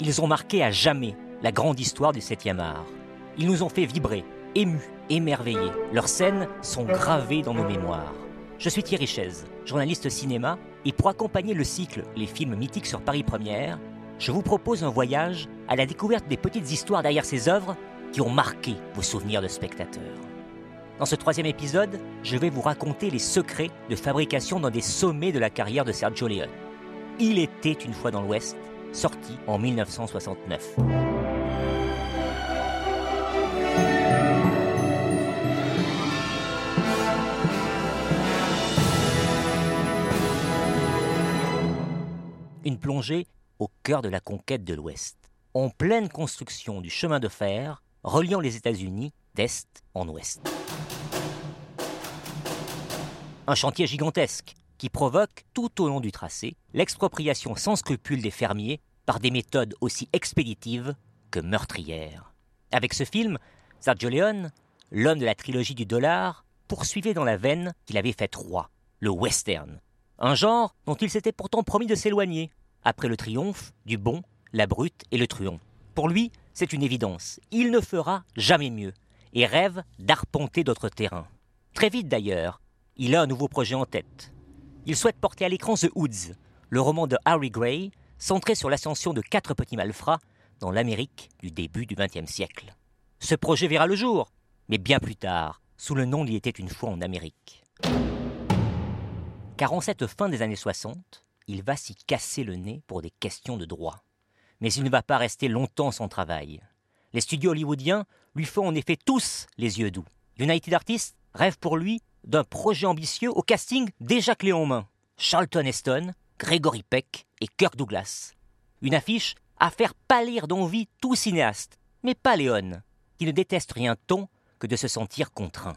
Ils ont marqué à jamais la grande histoire du 7e art. Ils nous ont fait vibrer, émus, émerveillés. Leurs scènes sont gravées dans nos mémoires. Je suis Thierry Chaise, journaliste cinéma, et pour accompagner le cycle Les films mythiques sur Paris Première, je vous propose un voyage à la découverte des petites histoires derrière ces œuvres qui ont marqué vos souvenirs de spectateurs. Dans ce troisième épisode, je vais vous raconter les secrets de fabrication dans des sommets de la carrière de Sergio Leone. Il était une fois dans l'Ouest, sorti en 1969. Une plongée au cœur de la conquête de l'Ouest, en pleine construction du chemin de fer reliant les États-Unis d'Est en Ouest. Un chantier gigantesque qui provoque tout au long du tracé l'expropriation sans scrupule des fermiers par des méthodes aussi expéditives que meurtrières. Avec ce film, Sergio Leone, l'homme de la trilogie du dollar, poursuivait dans la veine qu'il avait faite roi, le western. Un genre dont il s'était pourtant promis de s'éloigner, après le triomphe du bon, la brute et le truand. Pour lui, c'est une évidence, il ne fera jamais mieux, et rêve d'arpenter d'autres terrains. Très vite d'ailleurs, il a un nouveau projet en tête. Il souhaite porter à l'écran The Hoods, le roman de Harry Gray, centré sur l'ascension de quatre petits malfrats dans l'Amérique du début du XXe siècle. Ce projet verra le jour, mais bien plus tard, sous le nom d'Il était une fois en Amérique. Car en cette fin des années 60, il va s'y casser le nez pour des questions de droit. Mais il ne va pas rester longtemps sans travail. Les studios hollywoodiens lui font en effet tous les yeux doux. United Artists rêve pour lui d'un projet ambitieux au casting déjà clé en main. Charlton Heston, Gregory Peck et Kirk Douglas. Une affiche à faire pâlir d'envie tout cinéaste, mais pas Léon, qui ne déteste rien tant que de se sentir contraint.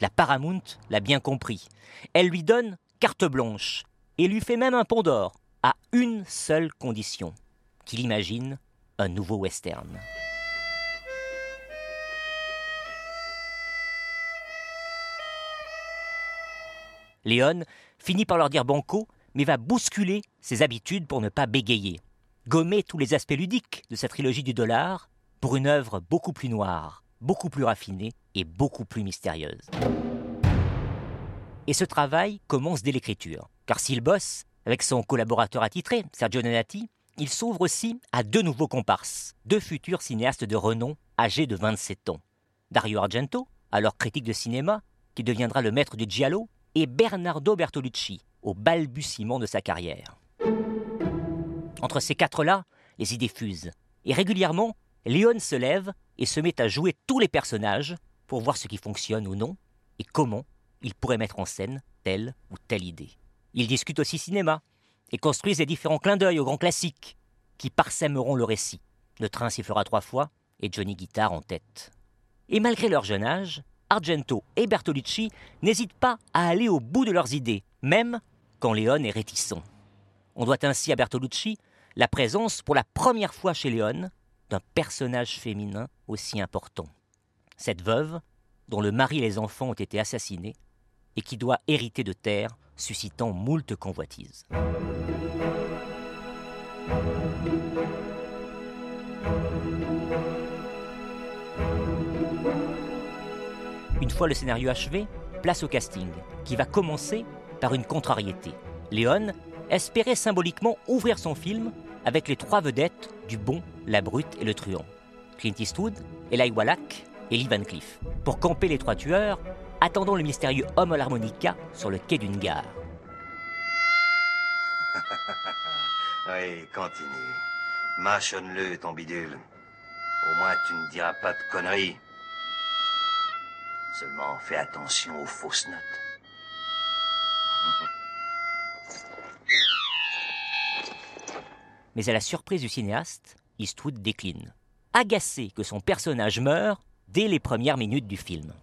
La Paramount l'a bien compris. Elle lui donne carte blanche et lui fait même un pont d'or, à une seule condition qu'il imagine un nouveau western. Léon finit par leur dire banco, mais va bousculer ses habitudes pour ne pas bégayer. Gommer tous les aspects ludiques de sa trilogie du dollar pour une œuvre beaucoup plus noire, beaucoup plus raffinée et beaucoup plus mystérieuse. Et ce travail commence dès l'écriture, car s'il bosse avec son collaborateur attitré, Sergio Donati, il s'ouvre aussi à deux nouveaux comparses, deux futurs cinéastes de renom âgés de 27 ans. Dario Argento, alors critique de cinéma, qui deviendra le maître du giallo, et Bernardo Bertolucci, au balbutiement de sa carrière. Entre ces quatre-là, les idées fusent, et régulièrement, Léon se lève et se met à jouer tous les personnages pour voir ce qui fonctionne ou non, et comment il pourrait mettre en scène telle ou telle idée. Ils discutent aussi cinéma, et construisent les différents clins d'œil aux grands classiques, qui parsèmeront le récit. Le train sifflera trois fois, et Johnny Guitar en tête. Et malgré leur jeune âge, Argento et Bertolucci n'hésitent pas à aller au bout de leurs idées, même quand Léon est réticent. On doit ainsi à Bertolucci la présence pour la première fois chez Léon d'un personnage féminin aussi important. Cette veuve, dont le mari et les enfants ont été assassinés, et qui doit hériter de terre, suscitant moult convoitises. Une fois le scénario achevé, place au casting, qui va commencer par une contrariété. Léon espérait symboliquement ouvrir son film avec les trois vedettes du bon, la brute et le truand. Clint Eastwood, Eli Wallach et Lee Van Cleef. Pour camper les trois tueurs, attendons le mystérieux homme à l'harmonica sur le quai d'une gare. oui, continue. Mâchonne-le, ton bidule. Au moins, tu ne diras pas de conneries. Seulement, fais attention aux fausses notes. Mais à la surprise du cinéaste, Eastwood décline, agacé que son personnage meure dès les premières minutes du film.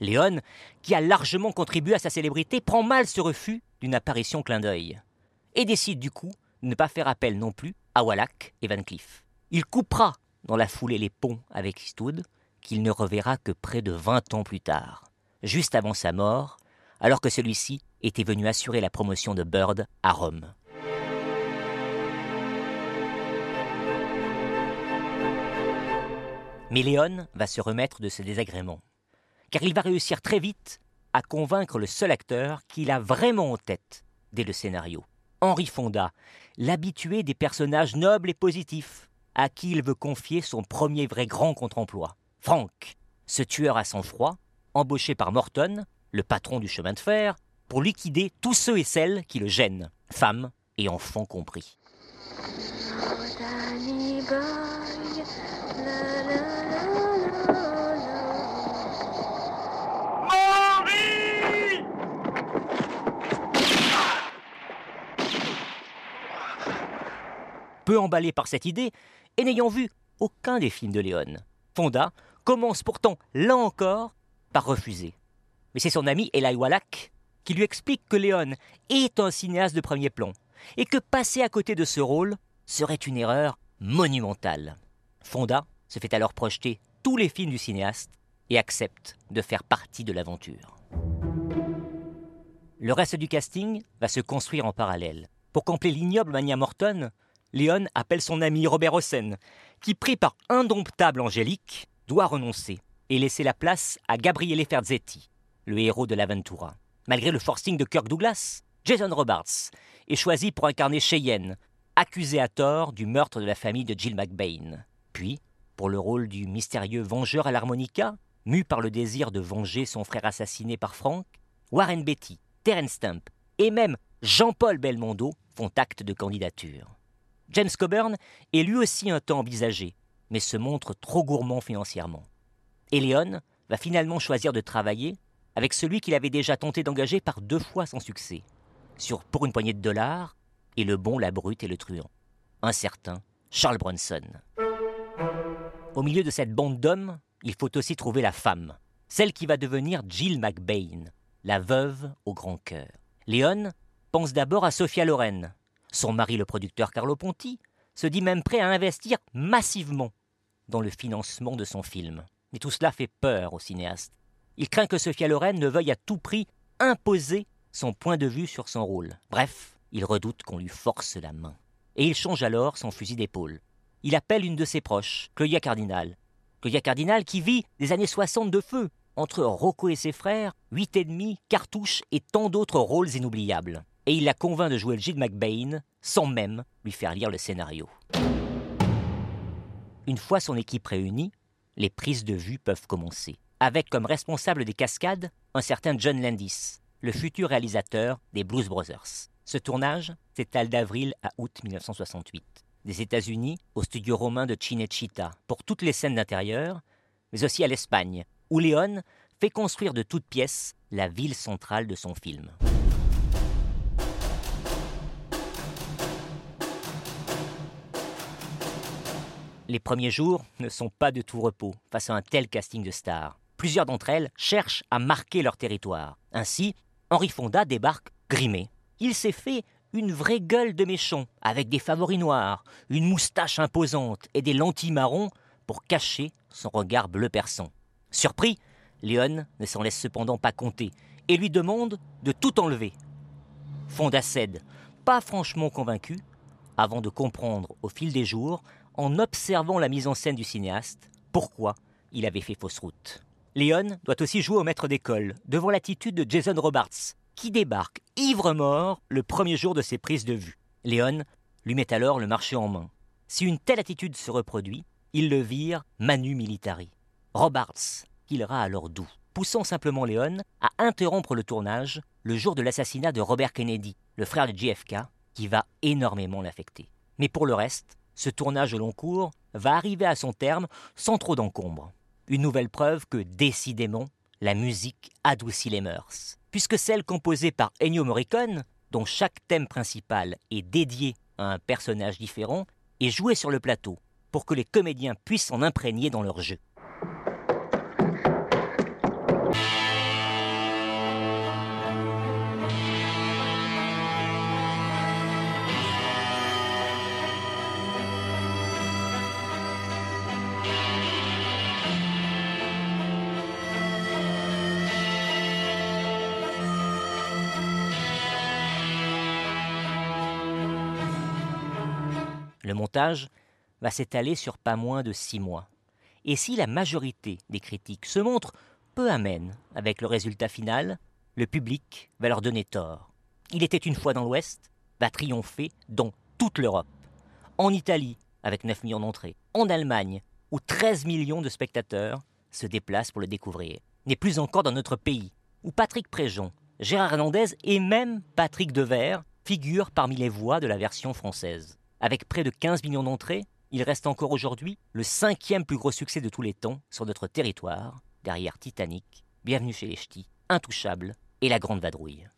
Léon, qui a largement contribué à sa célébrité, prend mal ce refus d'une apparition clin d'œil et décide du coup de ne pas faire appel non plus à Wallach et Van Cleef. Il coupera dans la foulée les ponts avec Eastwood, qu'il ne reverra que près de 20 ans plus tard, juste avant sa mort, alors que celui-ci était venu assurer la promotion de Bird à Rome. Mais Léon va se remettre de ce désagrément. Car il va réussir très vite à convaincre le seul acteur qu'il a vraiment en tête dès le scénario. Henri Fonda, l'habitué des personnages nobles et positifs, à qui il veut confier son premier vrai grand contre-emploi. Frank, ce tueur à sang-froid, embauché par Morton, le patron du chemin de fer, pour liquider tous ceux et celles qui le gênent, femmes et enfants compris. Peu emballé par cette idée, et n'ayant vu aucun des films de Léon, Fonda commence pourtant, là encore, par refuser. Mais c'est son ami Eli Wallach qui lui explique que Léon est un cinéaste de premier plan, et que passer à côté de ce rôle serait une erreur monumentale. Fonda se fait alors projeter tous les films du cinéaste et accepte de faire partie de l'aventure. Le reste du casting va se construire en parallèle. Pour combler l'ignoble mania Morton, Léon appelle son ami Robert Hossein, qui, pris par indomptable Angélique, doit renoncer et laisser la place à Gabriele Ferzetti, le héros de l'Aventura. Malgré le forcing de Kirk Douglas, Jason Robards est choisi pour incarner Cheyenne, accusé à tort du meurtre de la famille de Jill McBain. Puis, pour le rôle du mystérieux vengeur à l'harmonica, mu par le désir de venger son frère assassiné par Frank, Warren Beatty, Terence Stump et même Jean-Paul Belmondo font acte de candidature. James Coburn est lui aussi un temps envisagé, mais se montre trop gourmand financièrement. Et Léon va finalement choisir de travailler avec celui qu'il avait déjà tenté d'engager par deux fois sans succès, sur Pour une poignée de dollars et Le bon, la brute et le truand, un certain Charles Bronson. Au milieu de cette bande d'hommes, il faut aussi trouver la femme, celle qui va devenir Jill McBain, la veuve au grand cœur. Léon pense d'abord à Sophia Loren, son mari, le producteur Carlo Ponti, se dit même prêt à investir massivement dans le financement de son film. Mais tout cela fait peur au cinéaste. Il craint que Sophia Loren ne veuille à tout prix imposer son point de vue sur son rôle. Bref, il redoute qu'on lui force la main. Et il change alors son fusil d'épaule. Il appelle une de ses proches, Claudia Cardinal. Claudia Cardinal qui vit des années 60 de feu, entre Rocco et ses frères, Huit et demi, Cartouche et tant d'autres rôles inoubliables et il la convainc de jouer le Gilles McBain sans même lui faire lire le scénario. Une fois son équipe réunie, les prises de vue peuvent commencer, avec comme responsable des cascades un certain John Landis, le futur réalisateur des Blues Brothers. Ce tournage s'étale d'avril à août 1968. Des États-Unis au studio romain de Cinecittà pour toutes les scènes d'intérieur, mais aussi à l'Espagne, où Léon fait construire de toutes pièces la ville centrale de son film. Les premiers jours ne sont pas de tout repos face à un tel casting de stars. Plusieurs d'entre elles cherchent à marquer leur territoire. Ainsi, Henri Fonda débarque grimé. Il s'est fait une vraie gueule de méchant, avec des favoris noirs, une moustache imposante et des lentilles marron pour cacher son regard bleu perçant. Surpris, Léon ne s'en laisse cependant pas compter et lui demande de tout enlever. Fonda cède, pas franchement convaincu, avant de comprendre au fil des jours en observant la mise en scène du cinéaste, pourquoi il avait fait fausse route. Léon doit aussi jouer au maître d'école, devant l'attitude de Jason Robards, qui débarque ivre-mort le premier jour de ses prises de vue. Léon lui met alors le marché en main. Si une telle attitude se reproduit, il le vire manu militari. Robards killera alors doux, poussant simplement Léon à interrompre le tournage le jour de l'assassinat de Robert Kennedy, le frère de JFK, qui va énormément l'affecter. Mais pour le reste, ce tournage au long cours va arriver à son terme sans trop d'encombre. Une nouvelle preuve que, décidément, la musique adoucit les mœurs. Puisque celle composée par Ennio Morricone, dont chaque thème principal est dédié à un personnage différent, est jouée sur le plateau pour que les comédiens puissent s'en imprégner dans leur jeu. Le montage va s'étaler sur pas moins de six mois. Et si la majorité des critiques se montrent peu amènes avec le résultat final, le public va leur donner tort. Il était une fois dans l'Ouest, va triompher dans toute l'Europe. En Italie, avec 9 millions d'entrées. En Allemagne, où 13 millions de spectateurs se déplacent pour le découvrir. N'est plus encore dans notre pays, où Patrick Préjon, Gérard Hernandez et même Patrick Devers figurent parmi les voix de la version française. Avec près de 15 millions d'entrées, il reste encore aujourd'hui le cinquième plus gros succès de tous les temps sur notre territoire, derrière Titanic, Bienvenue chez les Ch'tis, Intouchable et La Grande Vadrouille.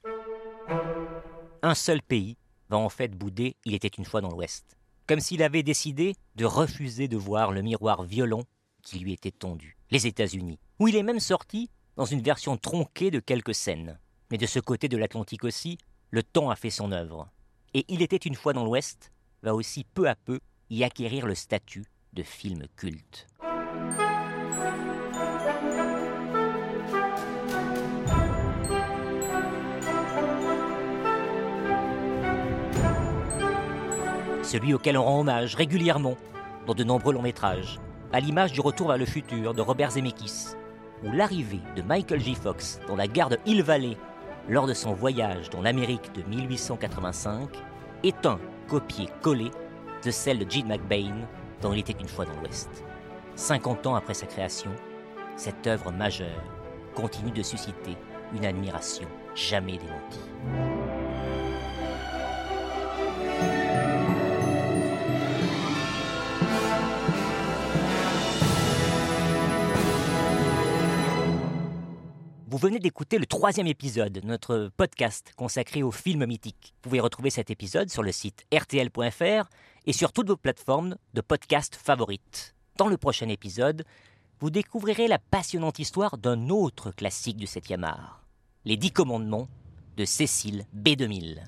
Un seul pays va en fait bouder Il était une fois dans l'Ouest, comme s'il avait décidé de refuser de voir le miroir violent qui lui était tendu, les États-Unis, où il est même sorti dans une version tronquée de quelques scènes. Mais de ce côté de l'Atlantique aussi, le temps a fait son œuvre. Et Il était une fois dans l'Ouest va aussi peu à peu y acquérir le statut de film culte. Celui auquel on rend hommage régulièrement dans de nombreux longs métrages, à l'image du Retour vers le futur de Robert Zemeckis, ou l'arrivée de Michael J. Fox dans la gare de Hill Valley lors de son voyage dans l'Amérique de 1885, est un copier-coller de celle de Gene McBain dans Il était une fois dans l'Ouest. 50 ans après sa création, cette œuvre majeure continue de susciter une admiration jamais démentie. Vous venez d'écouter le troisième épisode de notre podcast consacré aux films mythiques. Vous pouvez retrouver cet épisode sur le site rtl.fr et sur toutes vos plateformes de podcast favorites. Dans le prochain épisode, vous découvrirez la passionnante histoire d'un autre classique du 7e art, Les Dix Commandements de Cécile B2000.